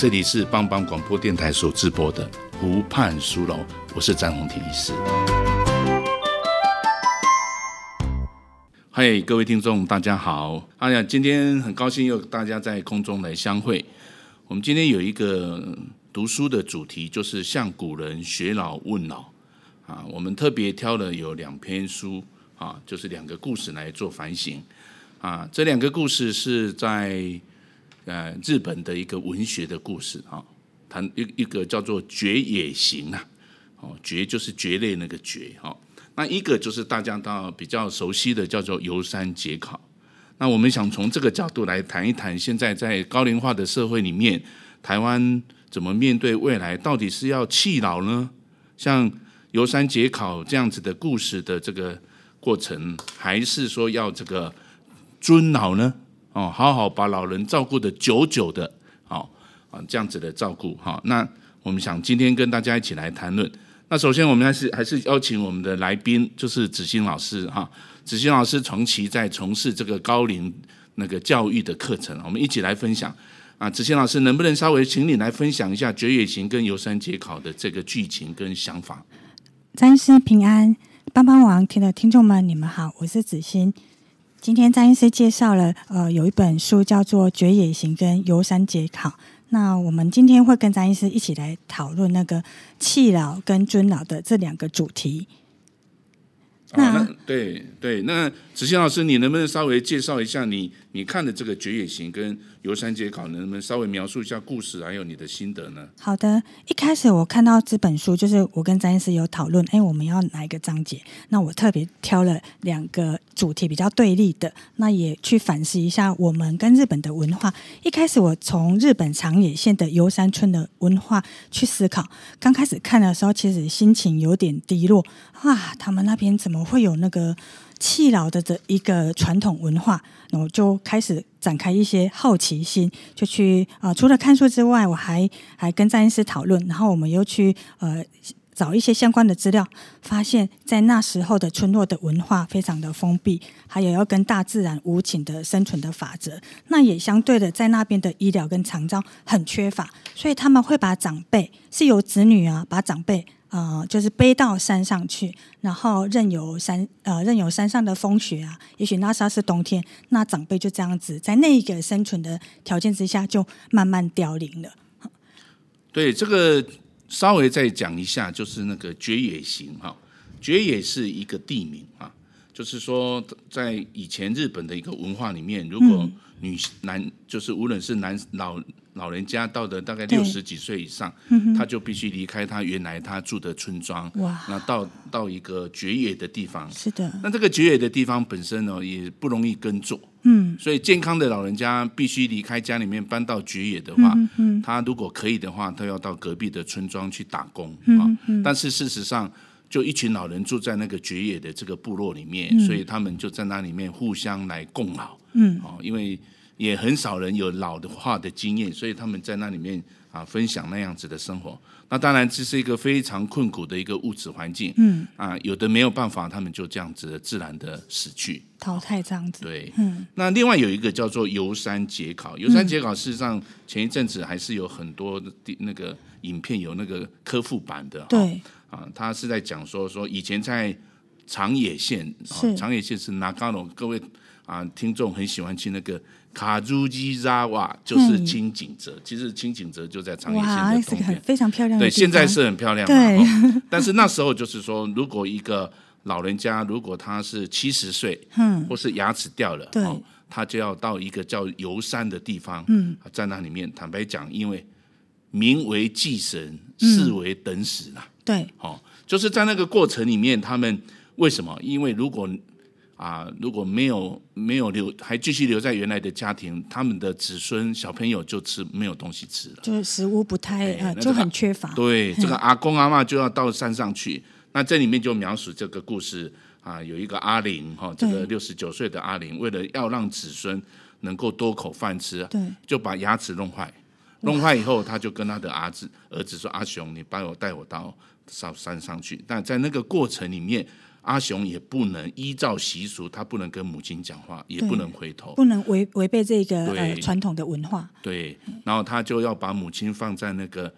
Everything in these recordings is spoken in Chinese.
这里是帮帮广播电台所直播的湖畔书楼，我是詹宏庭医师。嗨，各位听众，大家好！哎呀，今天很高兴又大家在空中来相会。我们今天有一个读书的主题，就是向古人学老问老啊。我们特别挑了有两篇书啊，就是两个故事来做反省啊。这两个故事是在。呃，日本的一个文学的故事啊，谈一一个叫做《绝野行》啊，哦，绝就是蕨类那个蕨哈，那一个就是大家到比较熟悉的叫做游山解考。那我们想从这个角度来谈一谈，现在在高龄化的社会里面，台湾怎么面对未来？到底是要弃老呢？像游山解考这样子的故事的这个过程，还是说要这个尊老呢？哦，好好把老人照顾得久久的，好啊，这样子的照顾哈。那我们想今天跟大家一起来谈论。那首先我们还是还是邀请我们的来宾，就是子欣老师哈。子欣老师长期在从事这个高龄那个教育的课程，我们一起来分享啊。子欣老师能不能稍微请你来分享一下《绝野行》跟《游山解考》的这个剧情跟想法？詹师平安，帮帮网听的听众们，你们好，我是子欣。今天张医师介绍了，呃，有一本书叫做《绝野行》跟《游山解考》。那我们今天会跟张医师一起来讨论那个弃老跟尊老的这两个主题。那，对对，那子欣老师，你能不能稍微介绍一下你你看的这个《绝野行》跟《游山解考》，能不能稍微描述一下故事，还有你的心得呢？好的，一开始我看到这本书，就是我跟詹医师有讨论，哎，我们要哪一个章节？那我特别挑了两个主题比较对立的，那也去反思一下我们跟日本的文化。一开始我从日本长野县的游山村的文化去思考，刚开始看的时候，其实心情有点低落啊，他们那边怎么？会有那个弃老的这一个传统文化，然后就开始展开一些好奇心，就去啊、除了看书之外，我还还跟詹医师讨论，然后我们又去呃找一些相关的资料，发现，在那时候的村落的文化非常的封闭，还有要跟大自然无情的生存的法则，那也相对的在那边的医疗跟长照很缺乏，所以他们会把长辈是由子女啊把长辈。啊，就是背到山上去，然后任由山呃任由山上的风雪啊，也许那时候是冬天，那长辈就这样子在那一个生存的条件之下，就慢慢凋零了。对，这个稍微再讲一下，就是那个绝野行哈，绝野是一个地名啊，就是说在以前日本的一个文化里面，如果女男就是无论是男老。老人家到的大概六十几岁以上，嗯、他就必须离开他原来他住的村庄，哇，那到到一个绝野的地方。是的，那这个绝野的地方本身呢，也不容易耕作，嗯，所以健康的老人家必须离开家里面搬到绝野的话，他如果可以的话，他要到隔壁的村庄去打工，嗯，啊，嗯，但是事实上，就一群老人住在那个绝野的这个部落里面，嗯，所以他们就在那里面互相来共老，嗯，哦，因为。也很少人有老的话的经验，所以他们在那里面啊分享那样子的生活。那当然这是一个非常困苦的一个物质环境，嗯。啊，有的没有办法，他们就这样子的自然的死去。淘汰这样子。对，嗯。那另外有一个叫做游山解考，游山解考事实上前一阵子还是有很多的那个影片有那个科普版的，对啊，他是在讲说说以前在长野县，长野县是那高龙，各位啊听众很喜欢去那个。卡朱基扎瓦就是轻井泽，其实轻井泽就在长野县的东边，非常漂亮。对，现在是很漂亮。对，但是那时候就是说，如果一个老人家，如果他是七十岁，嗯，或是牙齿掉了，对，他就要到一个叫游山的地方，嗯，在那里面，坦白讲，因为名为祭神，实为等死啦。对，哦，就是在那个过程里面，他们为什么？因为如果啊，如果没有没有留，还继续留在原来的家庭，他们的子孙小朋友就吃没有东西吃了，就是食物不太、哎、就很缺乏。对，嘿这个阿公阿妈就要到山上去。那这里面就描述这个故事啊，有一个阿玲哈，这个六十九岁的阿玲，为了要让子孙能够多口饭吃，对，就把牙齿弄坏，弄坏以后，他就跟他的儿子儿子说：“阿雄，你帮我带我到上山上去。”但在那个过程里面。阿雄也不能依照习俗，他不能跟母亲讲话，也不能回头，不能违违背这个呃传统的文化。对，然后他就要把母亲放在那个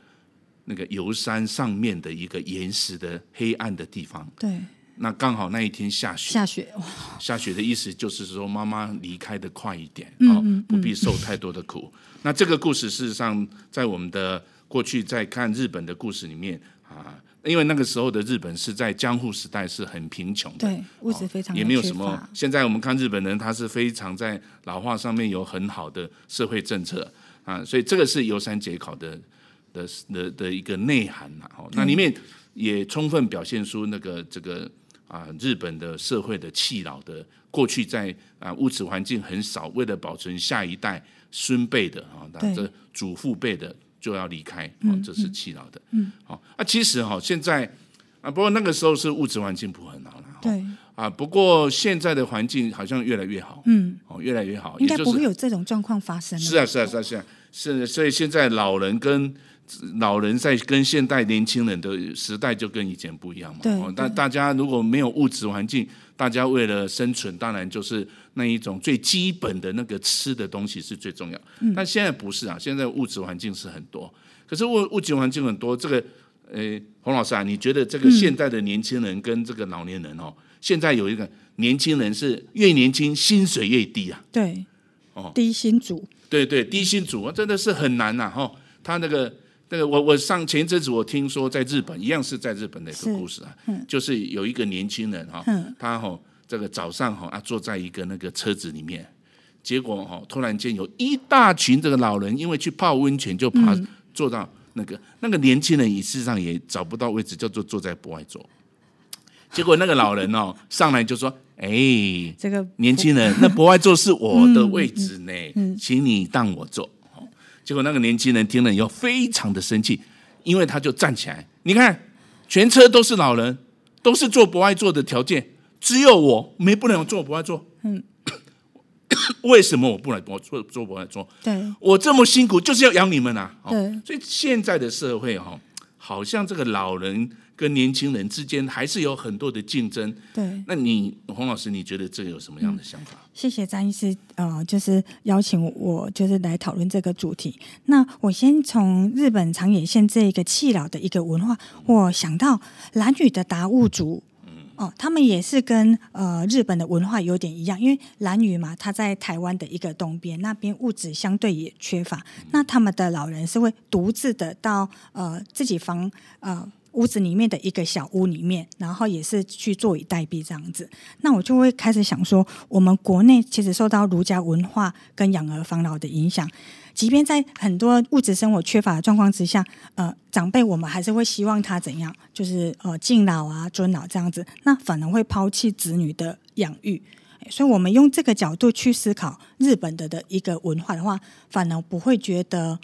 那个游山上面的一个岩石的黑暗的地方。对，那刚好那一天下雪，下雪哇！下雪的意思就是说妈妈离开的快一点，嗯哦，不必受太多的苦。那这个故事事实上在我们的过去在看日本的故事里面啊。因为那个时候的日本是在江户时代是很贫穷的，对，物质非常、哦、也没有什么。现在我们看日本人，他是非常在老化上面有很好的社会政策啊，所以这个是游山解考的的的的一个内涵呐。哦，那里面也充分表现出那个这个啊日本的社会的弃老的过去在啊物质环境很少，为了保存下一代孙辈的啊，那这祖父辈的。就要离开，哦，这是弃老的，嗯，好啊。其实哈，现在啊，不过那个时候是物质环境不很好了，对啊。不过现在的环境好像越来越好，嗯，哦，越来越好，应该不会有这种状况发生。是啊，是啊，是啊，是啊，是。所以现在老人跟老人在跟现代年轻人的时代就跟以前不一样嘛。对。但大家如果没有物质环境，大家为了生存，当然就是。那一种最基本的那个吃的东西是最重要，嗯、但现在不是啊，现在物质环境是很多，可是物物质环境很多，这个，呃，洪老师啊，你觉得这个现在的年轻人跟这个老年人哦，嗯、现在有一个年轻人是越年轻薪水越低啊，对，哦，低薪族，对对，低薪族真的是很难呐、啊，哈、哦，他那个那个我我上前一阵子我听说在日本一样是在日本的一个故事啊，嗯、就是有一个年轻人哈，嗯、他哈、哦。这个早上哈啊，坐在一个那个车子里面，结果哈突然间有一大群这个老人，因为去泡温泉就爬坐到那个那个年轻人，事实上也找不到位置，叫做坐在博爱座。结果那个老人哦上来就说：“哎，这个年轻人，那博爱座是我的位置呢，请你当我坐。”结果那个年轻人听了以后非常的生气，因为他就站起来，你看全车都是老人，都是做不爱做的条件。只有我没不能做，不爱做。嗯，为什么我不能我做做不爱做？对，我这么辛苦就是要养你们呐、啊。对，所以现在的社会哈，好像这个老人跟年轻人之间还是有很多的竞争。对，那你洪老师，你觉得这有什么样的想法？嗯、谢谢张医师，呃，就是邀请我，就是来讨论这个主题。那我先从日本长野县这一个弃老的一个文化，我想到蓝屿的达悟族。哦，他们也是跟呃日本的文化有点一样，因为兰屿嘛，它在台湾的一个东边，那边物质相对也缺乏，那他们的老人是会独自的到呃自己房呃屋子里面的一个小屋里面，然后也是去坐以待毙这样子。那我就会开始想说，我们国内其实受到儒家文化跟养儿防老的影响。即便在很多物质生活缺乏的状况之下，呃，长辈我们还是会希望他怎样，就是呃敬老啊、尊老这样子，那反而会抛弃子女的养育。所以，我们用这个角度去思考日本的的一个文化的话，反而不会觉得。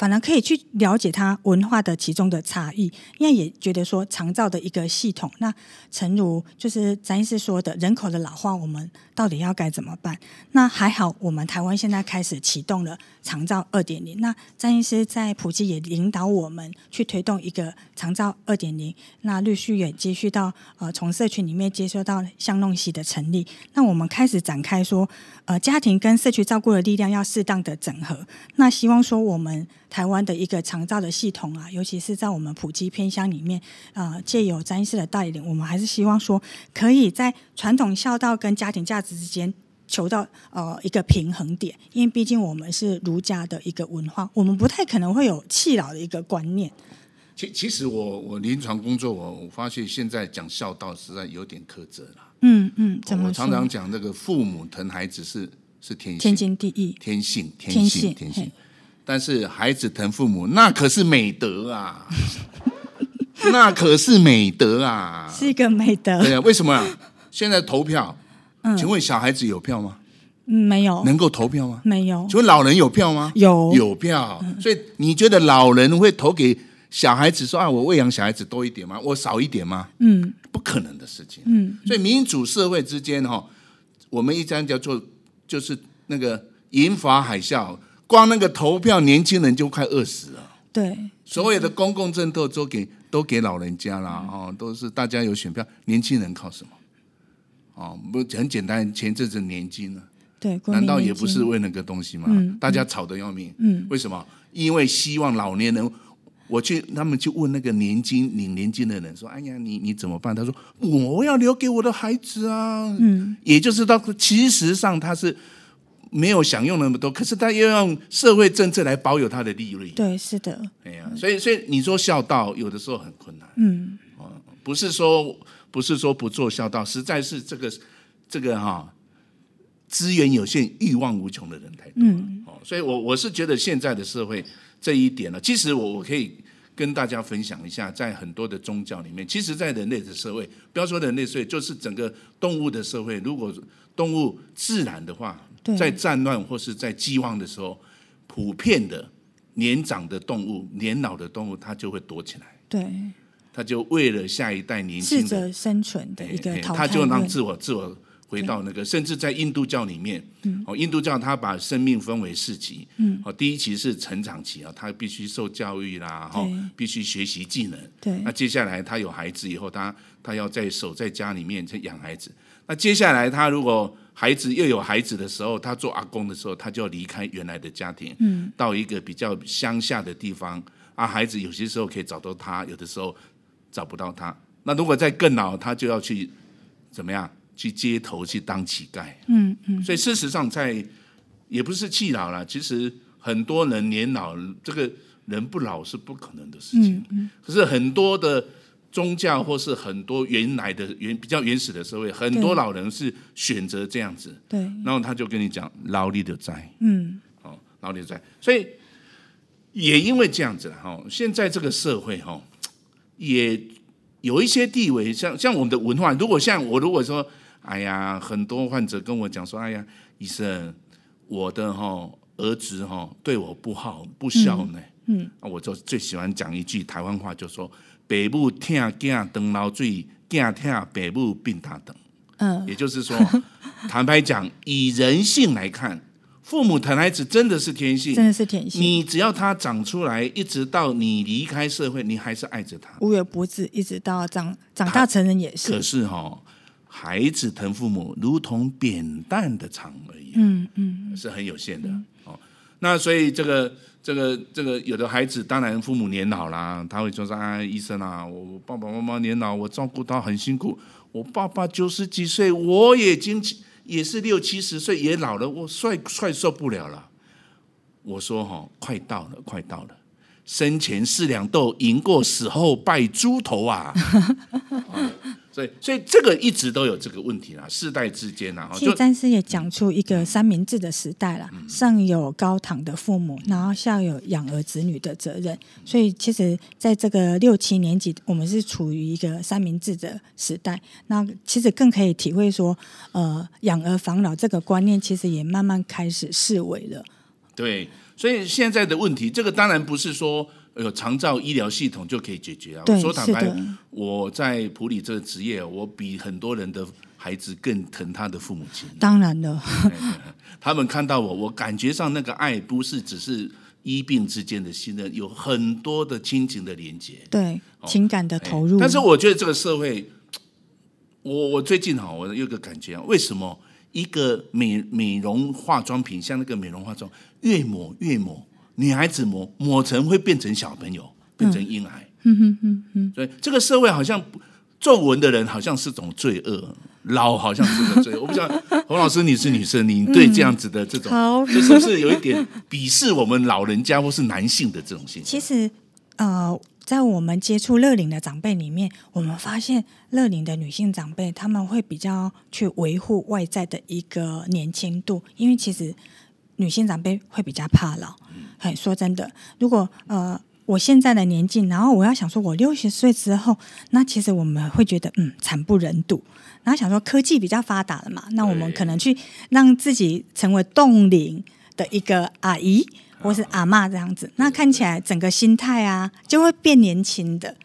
反而可以去了解它文化的其中的差异，因为也觉得说长照的一个系统，那诚如就是詹医师说的，人口的老化，我们到底要该怎么办？那还好，我们台湾现在开始启动了长照二点零。那詹医师在普及也引导我们去推动一个长照二点零。那陆续也接续到呃，从社群里面接收到相弄系的成立。那我们开始展开说，呃，家庭跟社区照顾的力量要适当的整合。那希望说我们。台湾的一个长照的系统啊，尤其是在我们普及偏乡里面，呃，借由詹医师的带领，我们还是希望说，可以在传统孝道跟家庭价值之间求到呃一个平衡点，因为毕竟我们是儒家的一个文化，我们不太可能会有弃老的一个观念。其其实我我临床工作，我我发现现在讲孝道实在有点苛责了。嗯嗯，怎？我常常讲那个父母疼孩子是是天性，天经地义，天性天性天性。但是孩子疼父母，那可是美德啊！那可是美德啊！是一个美德。对啊，为什么啊？现在投票嗯，请问小孩子有票吗？嗯，没有。能够投票吗？没有。请问老人有票吗？有，有票。所以你觉得老人会投给小孩子说啊，我喂养小孩子多一点吗？我少一点吗？嗯，不可能的事情。嗯，所以民主社会之间哈，我们一张叫做就是那个银发海啸，光那个投票年轻人就快饿死了。对，所有的公共政策都给都给老人家了哦，都是大家有选票，年轻人靠什么？哦，不很简单，前阵子年金呢？对，难道也不是为那个东西吗？嗯、大家吵得要命。嗯，为什么？因为希望老年人，我去他们去问那个年金领年金的人说：“哎呀，你你怎么办？”他说：“我要留给我的孩子啊。”嗯，也就是到其实上他是没有享用那么多，可是他又用社会政策来保有他的利润。对，是的。哎呀，所以所以你说孝道有的时候很困难。嗯，哦，不是说不是说不做孝道，实在是这个这个哈、哦。资源有限、欲望无穷的人太多，嗯，哦，所以我我是觉得现在的社会这一点呢，其实我我可以跟大家分享一下，在很多的宗教里面，其实，在人类的社会，不要说人类社会，就是整个动物的社会，如果动物自然的话，在战乱或是在饥荒的时候，普遍的年长的动物、年老的动物，它就会躲起来，对，它就为了下一代年轻的生存的一个淘汰，它就让自我自我。回到那个，甚至在印度教里面，哦，印度教它把生命分为四期，哦，第一期是成长期啊，他必须受教育啦，哈，必须学习技能，对，那接下来他有孩子以后，他他要在守在家里面在养孩子，那接下来他如果孩子又有孩子的时候，他做阿公的时候，他就要离开原来的家庭，嗯，到一个比较乡下的地方，啊，孩子有些时候可以找到他，有的时候找不到他，那如果再更老，他就要去怎么样？去街头去当乞丐，嗯嗯，所以事实上在也不是弃老了，其实很多人年老，这个人不老是不可能的事情。嗯嗯，可是很多的宗教或是很多原来的原比较原始的社会，很多老人是选择这样子。对，然后他就跟你讲劳力的债，嗯，哦，劳力的债，所以也因为这样子哈，现在这个社会哈也有一些地位，像像我们的文化，如果像我如果说。哎呀，很多患者跟我讲说：“哎呀，医生，我的哈儿子哈对我不好，不孝呢。嗯”嗯，我就最喜欢讲一句台湾话，就说：“爸母疼囝长流水，囝疼爸母病大等。”嗯，也就是说，坦白讲，以人性来看，父母疼孩子真的是天性，真的是天性。你只要他长出来，一直到你离开社会，你还是爱着他，无微不至，一直到长长大成人也是。可是哈。孩子疼父母，如同扁担的长而已，嗯嗯，是很有限的、嗯、哦。那所以这个这个这个有的孩子，当然父母年老啦，他会说说啊，医生啊，我爸爸妈妈年老，我照顾他很辛苦。我爸爸九十几岁，我也经也是六七十岁，也老了，我快快受不了了。我说哈、哦，快到了，快到了，生前四两豆，赢过死后拜猪头啊。哦所以，所以这个一直都有这个问题啦，世代之间啊。其实詹师也讲出一个三明治的时代啦，嗯、上有高堂的父母，然后下有养儿子女的责任。所以，其实在这个六七年级，我们是处于一个三明治的时代。那其实更可以体会说，呃，养儿防老这个观念，其实也慢慢开始式微了。对，所以现在的问题，这个当然不是说。有长照医疗系统就可以解决啊！我说坦白，我在普里这个职业，我比很多人的孩子更疼他的父母亲。当然了，他们看到我，我感觉上那个爱不是只是医病之间的信任，有很多的亲情的连接，对情感的投入。但是我觉得这个社会，我我最近哈，我有个感觉啊，为什么一个美美容化妆品，像那个美容化妆，越抹越抹。女孩子抹抹成会变成小朋友，变成婴孩。嗯哼哼哼。所以这个社会好像皱纹的人好像是种罪恶，老好像是个罪恶。我不知道洪老师，你是女生，你对这样子的这种，嗯、就是不是有一点鄙视我们老人家或是男性的这种心情？其实，呃，在我们接触乐龄的长辈里面，我们发现乐龄的女性长辈他们会比较去维护外在的一个年轻度，因为其实女性长辈会比较怕老。很说真的，如果呃我现在的年纪，然后我要想说，我六十岁之后，那其实我们会觉得嗯惨不忍睹。然后想说科技比较发达了嘛，那我们可能去让自己成为冻龄的一个阿姨或是阿妈这样子，那看起来整个心态啊就会变年轻的。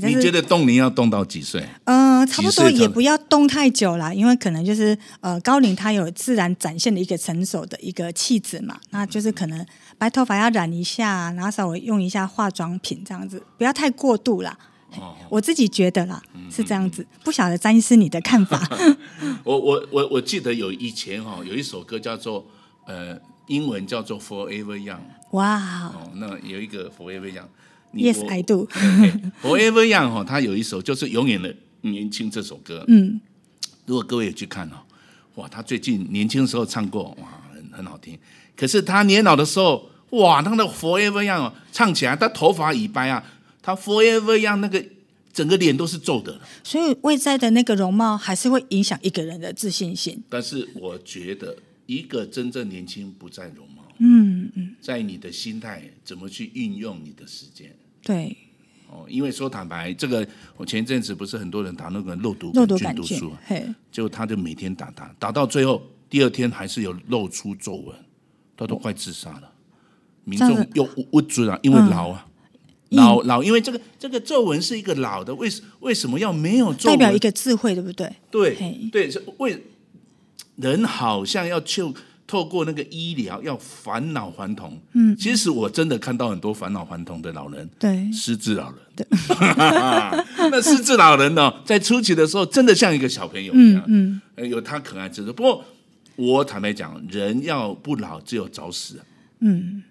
你觉得冻龄要冻到几岁？呃，差不多也不要冻太久啦，因为可能就是呃高龄它有自然展现的一个成熟的一个气质嘛，那就是可能白头发要染一下，然后稍微用一下化妆品这样子，不要太过度啦。哦、我自己觉得啦，是这样子，嗯、不晓得詹医师你的看法。我我我我记得有以前哈有一首歌叫做呃英文叫做 Forever Young。哇哦，那有一个 Forever Young。Yes, I do。Forever Young 哈，他有一首就是永远的年轻这首歌。嗯，如果各位有去看哦，哇，他最近年轻的时候唱过，哇，很很好听。可是他年老的时候，哇，他的 Forever Young 唱起来，他头发已白啊。他 forever young 那个整个脸都是皱的，所以外在的那个容貌还是会影响一个人的自信心。但是我觉得，一个真正年轻不在容貌，嗯嗯，在你的心态怎么去运用你的时间。对，哦，因为说坦白，这个我前一阵子不是很多人打那个肉毒肉毒杆菌毒素，嘿，就他就每天打打打到最后，第二天还是有露出皱纹，他都快自杀了。民众又不准啊，因为老啊。嗯老老，因为这个这个皱纹是一个老的，为什为什么要没有皱纹？代表一个智慧，对不对？对对，是为人好像要就透过那个医疗要返老还童。嗯，其实我真的看到很多返老还童的老人，对，失智老人。对，那失智老人呢，在初期的时候，真的像一个小朋友一样，嗯，嗯有他可爱之处。不过我坦白讲，人要不老，只有早死。嗯。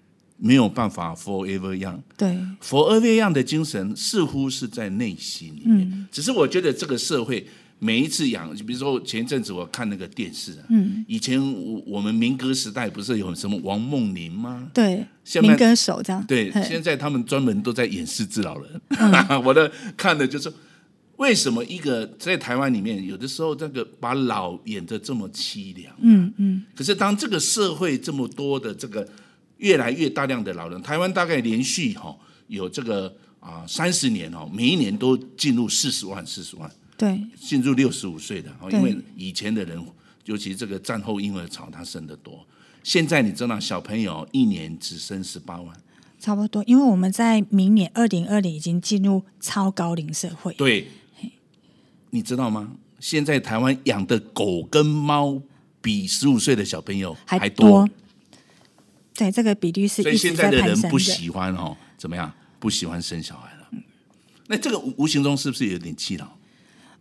没有办法 forever young，对 forever young 的精神似乎是在内心里面。嗯、只是我觉得这个社会每一次养，比如说前一阵子我看那个电视啊，嗯，以前我我们民歌时代不是有什么王梦麟吗？对，民歌手这样。对，嘿现在他们专门都在演失智老人。嗯、我的看的就是为什么一个在台湾里面，有的时候这个把老演得这么凄凉、啊，嗯嗯。可是当这个社会这么多的这个。越来越大量的老人，台湾大概连续哈有这个啊三十年哦，每一年都进入四十万四十万，对，进入六十五岁的，因为以前的人，尤其这个战后婴儿潮，他生得多。现在你知道小朋友一年只生十八万，差不多，因为我们在明年二零二零已经进入超高龄社会。对，你知道吗？现在台湾养的狗跟猫比十五岁的小朋友还多。对，这个比率是。所以现在的人不喜欢哦，怎么样？不喜欢生小孩了。嗯、那这个无形中是不是有点气恼？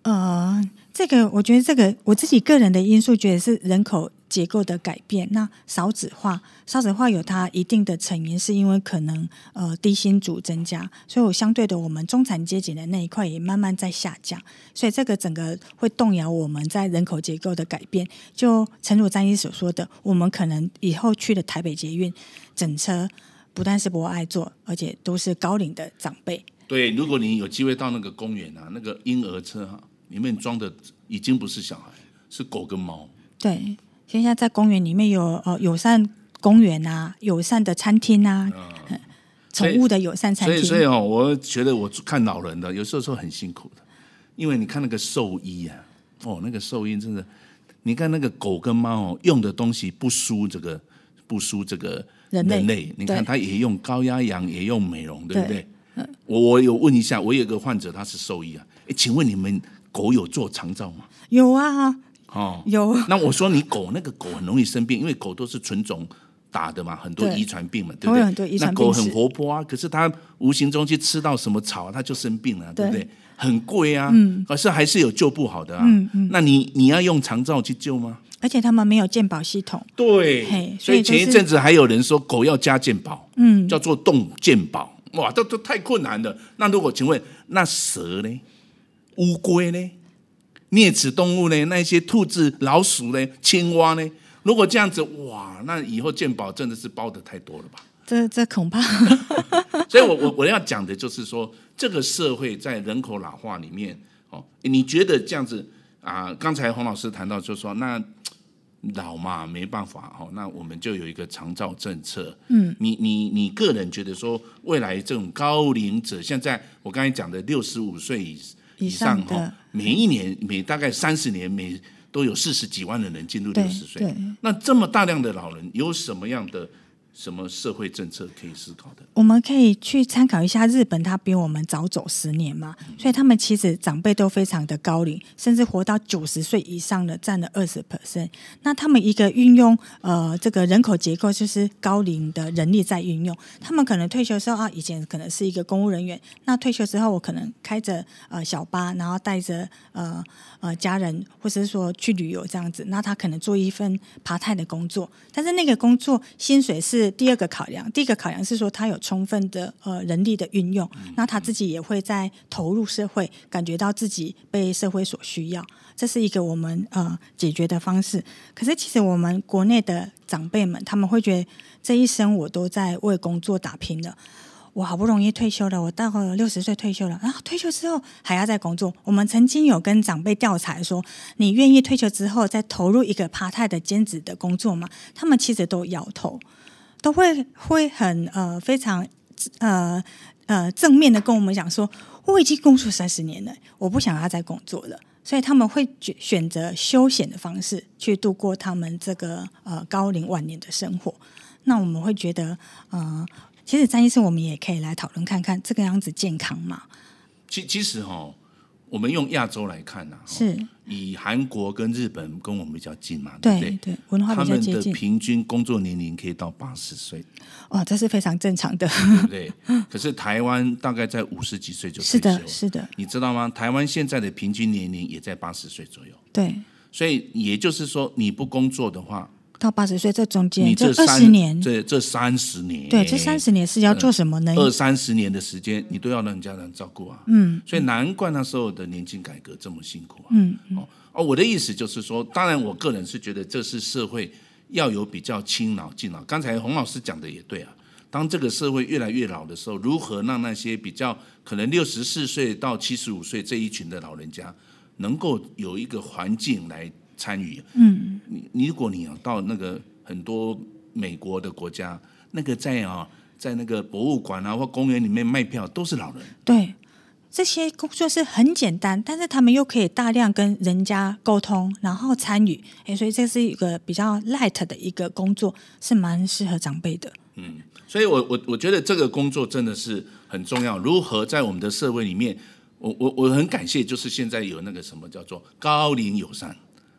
呃，这个我觉得，这个我自己个人的因素，觉得是人口结构的改变。那少子化，少子化有它一定的成因，是因为可能呃低薪族增加，所以我相对的，我们中产阶级的那一块也慢慢在下降。所以这个整个会动摇我们在人口结构的改变。就陈如詹医所说的，我们可能以后去的台北捷运整车，不但是不爱坐，而且都是高龄的长辈。对，如果你有机会到那个公园啊，那个婴儿车哈、啊。里面装的已经不是小孩，是狗跟猫。对，现在在公园里面有呃友善公园啊，友善的餐厅啊，嗯、宠物的友善餐厅。所以，所以哦，我觉得我看老人的有时候说很辛苦的，因为你看那个兽医啊，哦，那个兽医真的，你看那个狗跟猫哦，用的东西不输这个，不输这个人类。人类你看，他也用高压氧，也用美容，对不对？对我我有问一下，我有个患者他是兽医啊，哎，请问你们？狗有做长照吗？有啊，哦，有。那我说你狗那个狗很容易生病，因为狗都是纯种打的嘛，很多遗传病嘛，对，对不对？很多遗传病。那狗很活泼啊，可是它无形中去吃到什么草，它就生病了，对，对不对？很贵啊，嗯，可是还是有救不好的啊。嗯嗯。那你你要用长照去救吗？而且他们没有健保系统。对，所以，所以前一阵子还有人说狗要加健保，嗯，叫做动健保，哇，这都太困难了。那如果请问，那蛇呢？乌龟呢？啮齿动物呢？那些兔子、老鼠呢？青蛙呢？如果这样子，哇，那以后健保真的是包的太多了吧？这这恐怕。所以我我我要讲的就是说，这个社会在人口老化里面，哦，你觉得这样子啊？刚才洪老师谈到，就是说，那老嘛没办法哦，那我们就有一个长照政策。嗯，你你你个人觉得说，未来这种高龄者，现在我刚才讲的六十五岁以以上哈，每一年每大概三十年每都有四十几万的人进入六十岁，那这么大量的老人有什么样的？什么社会政策可以思考的？我们可以去参考一下日本，它比我们早走十年嘛，所以他们其实长辈都非常的高龄，甚至活到九十岁以上的占了二十 percent。那他们一个运用呃这个人口结构，就是高龄的人力在运用。他们可能退休时候啊，以前可能是一个公务人员，那退休之后我可能开着呃小巴，然后带着呃呃家人，或者是说去旅游这样子。那他可能做一份 part time 的工作，但是那个工作薪水是。第二个考量，第一个考量是说他有充分的呃人力的运用，那他自己也会在投入社会，感觉到自己被社会所需要，这是一个我们呃解决的方式。可是其实我们国内的长辈们，他们会觉得这一生我都在为工作打拼了。我好不容易退休了，我到了六十岁退休了，然后退休之后还要再工作。我们曾经有跟长辈调查说，你愿意退休之后再投入一个 part time 的兼职的工作吗？他们其实都摇头。都会会很呃非常呃呃正面的跟我们讲说，我已经工作三十年了，我不想要再工作了，所以他们会选选择休闲的方式去度过他们这个呃高龄晚年的生活。那我们会觉得，呃，其实詹医生，我们也可以来讨论看看这个样子健康吗？其其实哈、哦。我们用亚洲来看呐、啊，是以韩国跟日本跟我们比较近嘛，对对不对？对，文化比较接近。他们的平均工作年龄可以到八十岁，哇，这是非常正常的，对不对？可是台湾大概在五十几岁就退休，是的，是的。你知道吗？台湾现在的平均年龄也在八十岁左右，对。所以也就是说，你不工作的话。到八十岁这中间，你这二十年，这这三十年，对，这三十年是要做什么呢？二三十年的时间，你都要让家人照顾啊。嗯，所以难怪那时候的年金改革这么辛苦啊。嗯，哦哦，我的意思就是说，当然我个人是觉得这是社会要有比较轻老敬老。刚才洪老师讲的也对啊，当这个社会越来越老的时候，如何让那些比较可能六十四岁到七十五岁这一群的老人家，能够有一个环境来参与？嗯，你你如果你要到那个。很多美国的国家，那个在啊，在那个博物馆啊或公园里面卖票都是老人。对，这些工作是很简单，但是他们又可以大量跟人家沟通，然后参与。哎，所以这是一个比较 light 的一个工作，是蛮适合长辈的。嗯，所以我我我觉得这个工作真的是很重要。如何在我们的社会里面，我我我很感谢，就是现在有那个什么叫做高龄友善。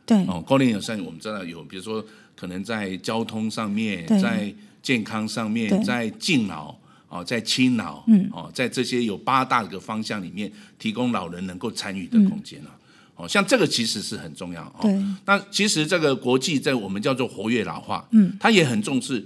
对，哦，高龄友善，我们知道有，比如说。可能在交通上面，在健康上面，在敬老哦，在亲老，嗯，哦，在这些有八大个方向里面，提供老人能够参与的空间啊。哦，像这个其实是很重要。啊，那其实这个国际在我们叫做活跃老化，嗯，他也很重视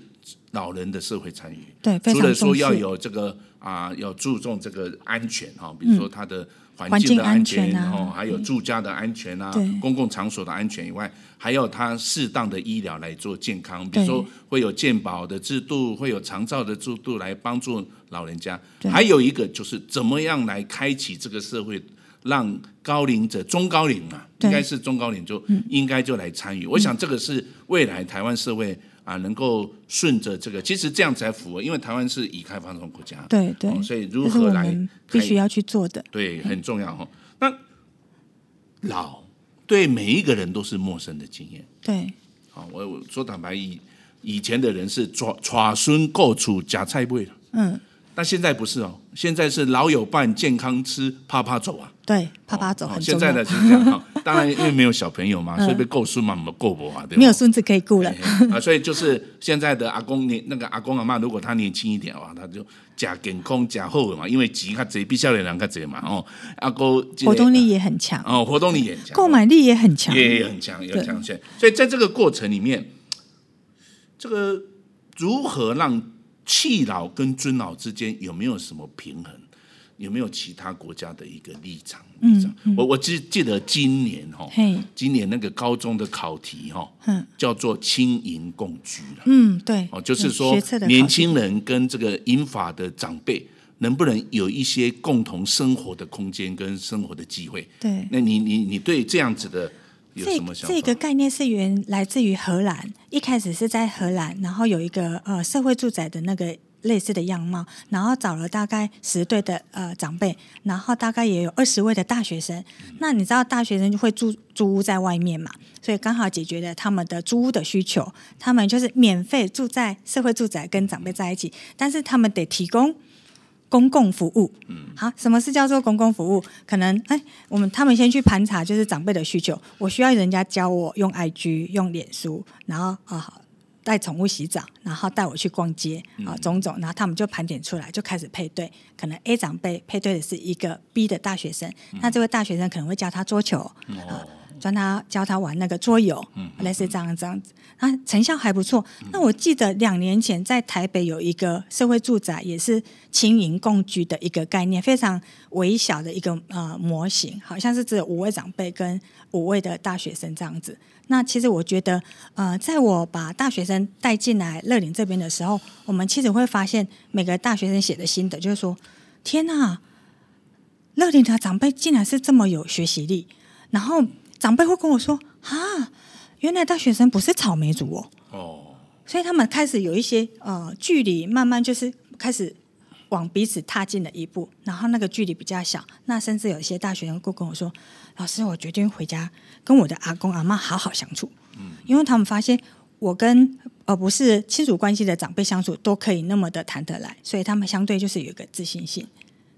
老人的社会参与。对，除了说要有这个啊，要注重这个安全哈，比如说他的。环境的安全，然后还有住家的安全啊，公共场所的安全以外，还有它适当的医疗来做健康，比如说会有健保的制度，会有长照的制度来帮助老人家。还有一个就是怎么样来开启这个社会，让高龄者、中高龄啊，应该是中高龄就应该就来参与。我想这个是未来台湾社会。啊，能够顺着这个，其实这样才符合，因为台湾是已开放中国家，对对、哦，所以如何来必须要去做的，对，很重要哈。那老对每一个人都是陌生的经验，对，好，我我说坦白以以前的人是抓抓孙过处假菜味了，嗯。但现在不是哦，现在是老友伴，健康吃，趴趴走啊。对，趴趴走。现在的是这样哈，当然因为没有小朋友嘛，所以被够孙嘛，没够不啊，对吧？没有孙子可以顾了啊，所以就是现在的阿公年那个阿公阿妈，如果他年轻一点的话，他就假健康假厚嘛，因为钱较济，比少年人较济嘛哦。阿公活动力也很强哦，活动力也很强，购买力也很强，也很强，也很强。所以在这个过程里面，这个如何让？弃老跟尊老之间有没有什么平衡？有没有其他国家的一个立场？立场？嗯嗯、我我记记得今年哈，今年那个高中的考题哈，叫做青银共居了。嗯，对，哦，就是说年轻人跟这个银法的长辈能不能有一些共同生活的空间跟生活的机会？对，那你你你对这样子的有什么想法？这这个概念是源来自于荷兰，一开始是在荷兰，然后有一个呃社会住宅的那个类似的样貌，然后找了大概十对的呃长辈，然后大概也有二十位的大学生。嗯、那你知道大学生就会住租屋在外面嘛，所以刚好解决了他们的租屋的需求。他们就是免费住在社会住宅跟长辈在一起，但是他们得提供。公共服务，嗯，好，什么是叫做公共服务？可能，哎，我们他们先去盘查，就是长辈的需求。我需要人家教我用 IG、用脸书，然后啊，带宠物洗澡，然后带我去逛街啊，种种，然后他们就盘点出来，就开始配对。可能 A 长辈配对的是一个 B 的大学生，那这位大学生可能会教他桌球，啊。教他教他玩那个桌游，嗯，类似这样这样子，那，成效还不错。那我记得两年前在台北有一个社会住宅，也是轻盈共居的一个概念，非常微小的一个呃模型，好像是只有五位长辈跟五位的大学生这样子。那其实我觉得，呃，在我把大学生带进来乐林这边的时候，我们其实会发现每个大学生写的心得就是说：天呐，乐林的长辈竟然是这么有学习力，然后。长辈会跟我说：“啊，原来大学生不是草莓族哦。”哦，所以他们开始有一些呃距离，慢慢就是开始往彼此踏进了一步，然后那个距离比较小。那甚至有一些大学生会跟我说：“老师，我决定回家跟我的阿公阿妈好好相处。”嗯，因为他们发现我跟而、呃、不是亲属关系的长辈相处都可以那么的谈得来，所以他们相对就是有一个自信心。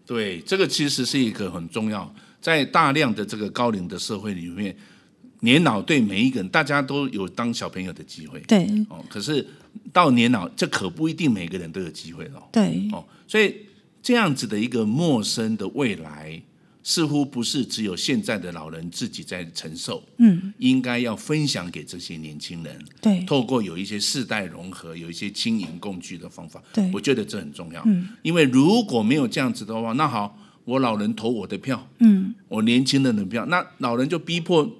对，这个其实是一个很重要。在大量的这个高龄的社会里面，年老对每一个人，大家都有当小朋友的机会。对，哦，可是到年老，这可不一定每个人都有机会了。对，哦，所以这样子的一个陌生的未来，似乎不是只有现在的老人自己在承受。嗯，应该要分享给这些年轻人。对，透过有一些世代融合，有一些经营共聚的方法。对，我觉得这很重要。嗯，因为如果没有这样子的话，那好。我老人投我的票，嗯，我年轻人的票，那老人就逼迫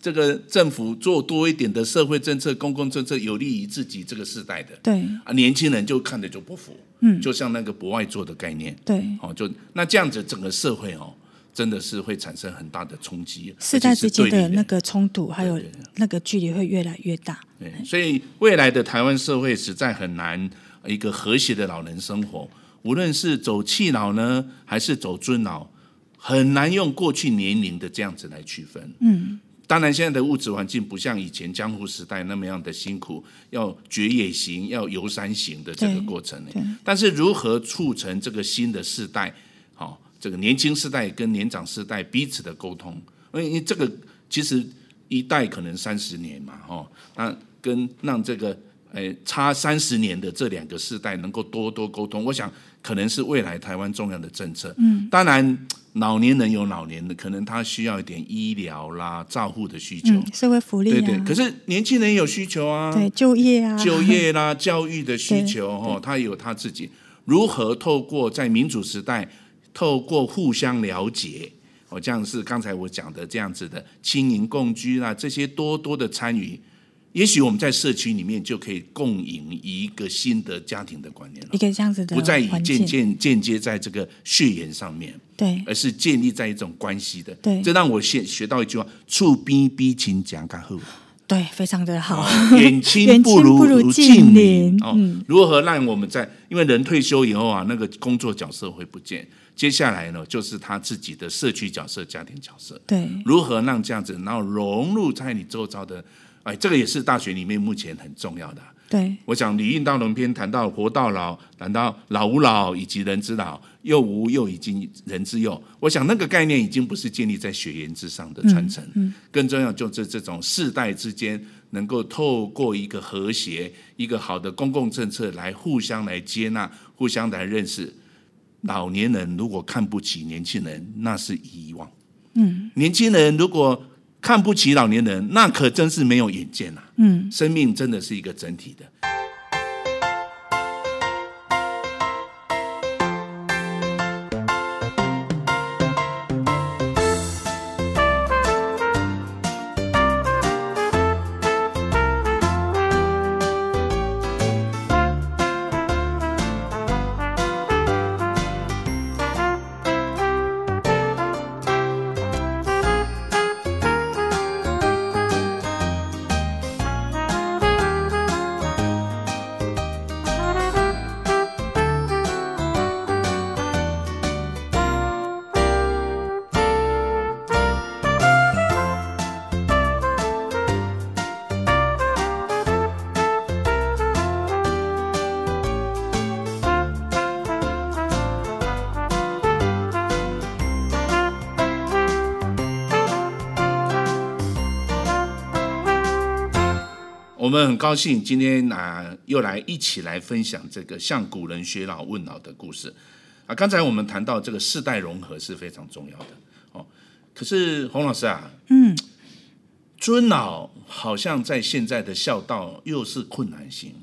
这个政府做多一点的社会政策、公共政策，有利于自己这个世代的，对。啊，年轻人就看着就不服，嗯，就像那个不爱做的概念，对，哦，就那这样子，整个社会哦，真的是会产生很大的冲击，世代之间的那个冲突，还有那个距离会越来越大，对，所以未来的台湾社会实在很难一个和谐的老人生活。无论是走气老呢，还是走尊老，很难用过去年龄的这样子来区分。嗯，当然现在的物质环境不像以前江湖时代那么样的辛苦，要绝野行，要游山行的这个过程呢。但是如何促成这个新的世代，好，这个年轻世代跟年长世代彼此的沟通，因为这个其实一代可能三十年嘛，哦，那跟让这个。哎，差三十年的这两个世代能够多多沟通，我想可能是未来台湾重要的政策。嗯，当然老年人有老年的，可能他需要一点医疗啦、照护的需求，嗯、社会福利、啊。对对，可是年轻人也有需求啊，对，就业啊，就业啦、教育的需求哦，他有他自己如何透过在民主时代，透过互相了解，哦，这样是刚才我讲的这样子的青银共居啦，这些多多的参与。也许我们在社区里面就可以共赢一个新的家庭的观念了，一个这样子的，不再以间间间接在这个血缘上面，对，而是建立在一种关系的，对。这让我学学到一句话：处边边亲讲干后，对，非常的好。远亲不如如近邻哦。如何让我们在因为人退休以后啊，那个工作角色会不见，接下来呢，就是他自己的社区角色、家庭角色，对。如何让这样子，然后融入在你周遭的。哎，这个也是大学里面目前很重要的。对，我想《礼运大同篇》谈到活到老，谈到老吾老以及人之老，幼吾幼以及人之幼。我想那个概念已经不是建立在血缘之上的传承，嗯嗯、更重要就是这种世代之间能够透过一个和谐、一个好的公共政策来互相来接纳、互相来认识。老年人如果看不起年轻人，那是遗忘。嗯，年轻人如果看不起老年人，那可真是没有眼见呐、啊。嗯，生命真的是一个整体的。我们很高兴今天啊，又来一起来分享这个向古人学老问老的故事啊。刚才我们谈到这个世代融合是非常重要的哦。可是洪老师啊，嗯，尊老好像在现在的孝道又是困难型，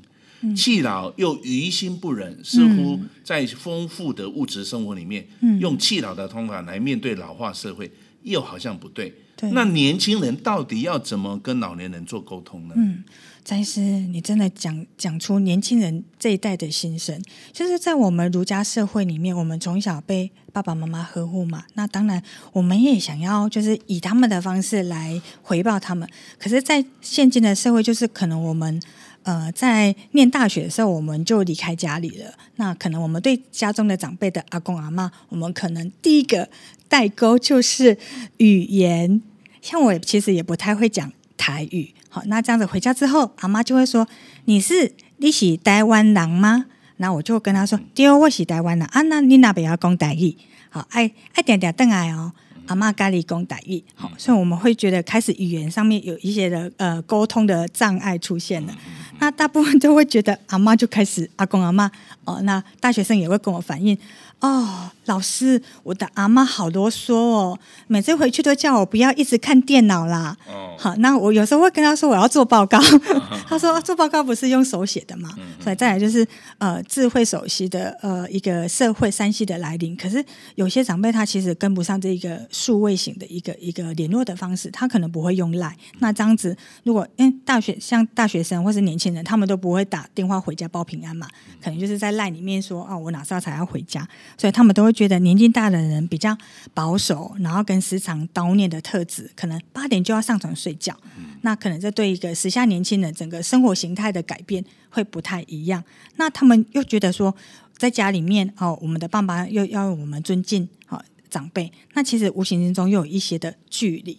弃、嗯、老又于心不忍，似乎在丰富的物质生活里面，嗯、用弃老的方法来面对老化社会，又好像不对。对，那年轻人到底要怎么跟老年人做沟通呢？嗯，詹医师，你真的讲讲出年轻人这一代的心声。就是在我们儒家社会里面，我们从小被爸爸妈妈呵护嘛，那当然我们也想要就是以他们的方式来回报他们。可是，在现今的社会，就是可能我们呃在念大学的时候，我们就离开家里了。那可能我们对家中的长辈的阿公阿妈，我们可能第一个。代沟就是语言，像我其实也不太会讲台语。好，那这样子回家之后，阿妈就会说：“你是你是台湾人吗？”那我就跟他说：“对，我是台湾人啊。”那你那边要讲台语，好，爱爱点点邓爱哦。阿妈咖喱讲台语，好，所以我们会觉得开始语言上面有一些的呃沟通的障碍出现了。那大部分都会觉得阿妈就开始阿公阿妈哦，那大学生也会跟我反映。哦，老师，我的阿妈好啰嗦哦，每次回去都叫我不要一直看电脑啦。哦，好，那我有时候会跟他说我要做报告，他说做报告不是用手写的嘛。所以再来就是呃智慧手机的呃一个社会三 C 的来临，可是有些长辈他其实跟不上这个数位型的一个一个联络的方式，他可能不会用 Line。那这样子，如果因为大学像大学生或是年轻人，他们都不会打电话回家报平安嘛，可能就是在 Line 里面说哦，我哪时候才要回家。所以他们都会觉得年纪大的人比较保守，然后跟时常叨念的特质，可能八点就要上床睡觉。那可能这对一个时下年轻人整个生活形态的改变会不太一样。那他们又觉得说，在家里面哦，我们的爸爸又要我们尊敬哦长辈，那其实无形之中又有一些的距离。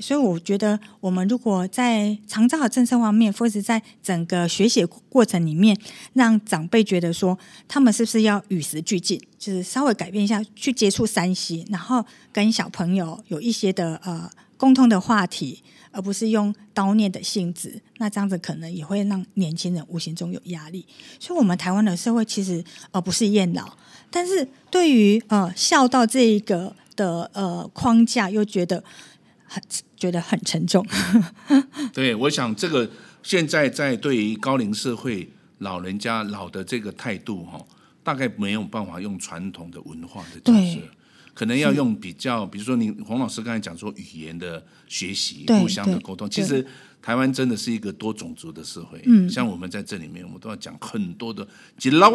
所以我觉得，我们如果在长照的政策方面，或是在整个学习过程里面，让长辈觉得说，他们是不是要与时俱进，就是稍微改变一下，去接触山西然后跟小朋友有一些的呃共通的话题，而不是用叨念的性质。那这样子可能也会让年轻人无形中有压力。所以，我们台湾的社会其实呃不是厌老，但是对于呃孝道这一个的呃框架，又觉得。很觉得很沉重，对，我想这个现在在对于高龄社会老人家老的这个态度哈，大概没有办法用传统的文化的角色，可能要用比较，比如说你洪老师刚才讲说语言的学习，互相的沟通。其实台湾真的是一个多种族的社会，嗯，像我们在这里面，我们都要讲很多的，好，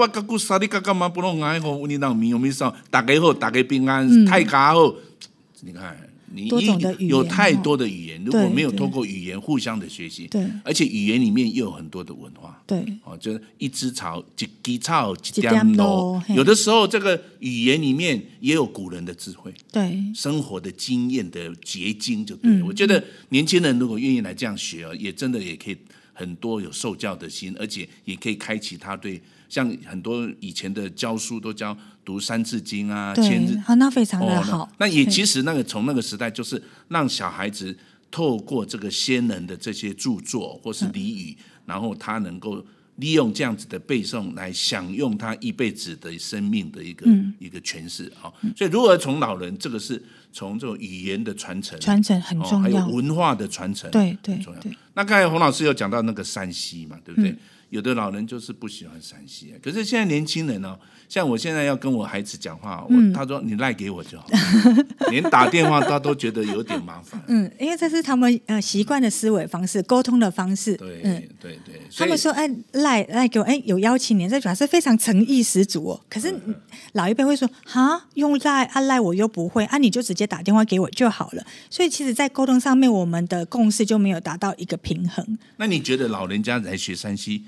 平安，太嘎后，你看。你一有太多的语言，如果没有通过语言互相的学习，对，而且语言里面又有很多的文化，对，哦，就是一枝草，一枝草，一点露。有的时候，这个语言里面也有古人的智慧，对，生活的经验的结晶，就对了。我觉得年轻人如果愿意来这样学，也真的也可以很多有受教的心，而且也可以开启他对。像很多以前的教书都教读《三字经》啊，《千字》啊，那非常的好。哦、那，那也其实那个从那个时代，就是让小孩子透过这个先人的这些著作或是俚语，嗯、然后他能够利用这样子的背诵来享用他一辈子的生命的一个、嗯、一个诠释啊。所以，如何从老人，这个是从这种语言的传承，传承很重要，还有文化的传承，对对重要。那刚才洪老师有讲到那个山西嘛，对不对？嗯有的老人就是不喜欢山西可是现在年轻人呢、哦，像我现在要跟我孩子讲话，我、嗯、他说你赖给我就好，连打电话他都觉得有点麻烦。嗯，因为这是他们呃习惯的思维方式、沟通的方式。对，嗯，对对。他们说哎赖赖给我哎有邀请你，这主要是非常诚意十足哦。可是老一辈会说哈用赖啊赖我又不会啊，你就直接打电话给我就好了。所以其实，在沟通上面，我们的共识就没有达到一个平衡。那你觉得老人家来学 3C？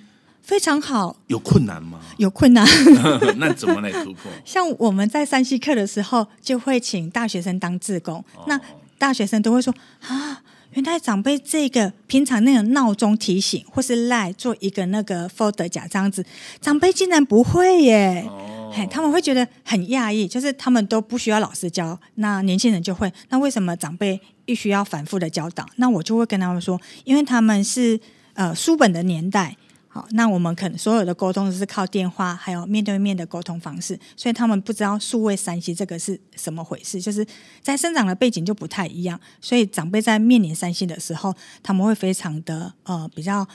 非常好，有困难吗？有困难，那怎么来突破？像我们在山西课的时候，就会请大学生当志工。哦、那大学生都会说啊，原来长辈这个平常那个闹钟提醒，或是赖做一个那个 folder 假这样子，长辈竟然不会耶！哦、他们会觉得很讶异，就是他们都不需要老师教，那年轻人就会。那为什么长辈必须要反复的教导？那我就会跟他们说，因为他们是。呃书本的年代。好，那我们可能所有的沟通都是靠电话，还有面对面的沟通方式，所以他们不知道数位三 C 这个是什么回事，就是在生长的背景就不太一样，所以长辈在面临三 C 的时候，他们会非常的呃比较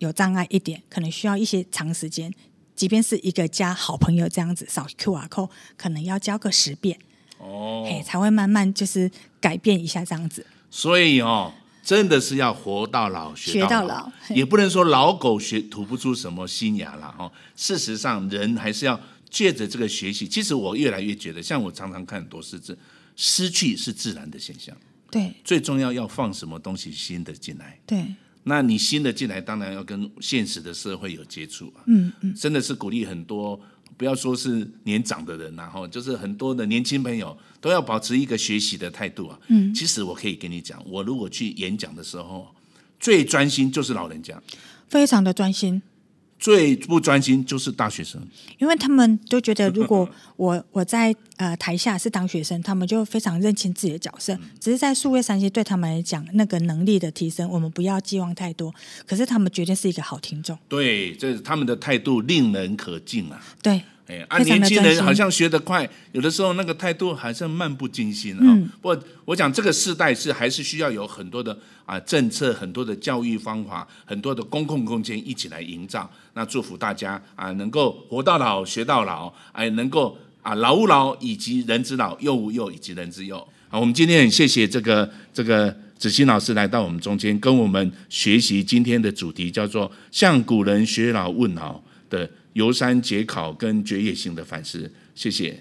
有障碍一点，可能需要一些长时间，即便是一个加好朋友这样子扫 QR code，可能要教个十遍哦，嘿，才会慢慢就是改变一下这样子。所以哦。真的是要活到老学到老，到老，也不能说老狗学吐不出什么新芽了哦。事实上，人还是要借着这个学习。其实我越来越觉得，像我常常看很多事，这失去是自然的现象。对，最重要要放什么东西新的进来。对，那你新的进来，当然要跟现实的社会有接触啊。嗯嗯，真的是鼓励很多。不要说是年长的人，然后就是很多的年轻朋友都要保持一个学习的态度啊。嗯，其实我可以跟你讲，我如果去演讲的时候，最专心就是老人家，非常的专心。最不专心就是大学生，因为他们都觉得，如果我我在呃台下是当学生，他们就非常认清自己的角色。只是在数位三 C 对他们来讲，那个能力的提升，我们不要寄望太多。可是他们绝对是一个好听众。对，这是他们的态度令人可敬啊。对。哎，啊，年轻人好像学得快，有的时候那个态度还是漫不经心啊。嗯。不过我讲这个世代是还是需要有很多的啊政策，很多的教育方法，很多的公共空间一起来营造。那祝福大家啊，能够活到老学到老，哎，能够啊老吾老以及人之老，幼吾幼以及人之幼。好，我们今天很谢谢这个这个子欣老师来到我们中间，跟我们学习今天的主题叫做“向古人学老问老”的。游山解考跟觉野行的反思，谢谢。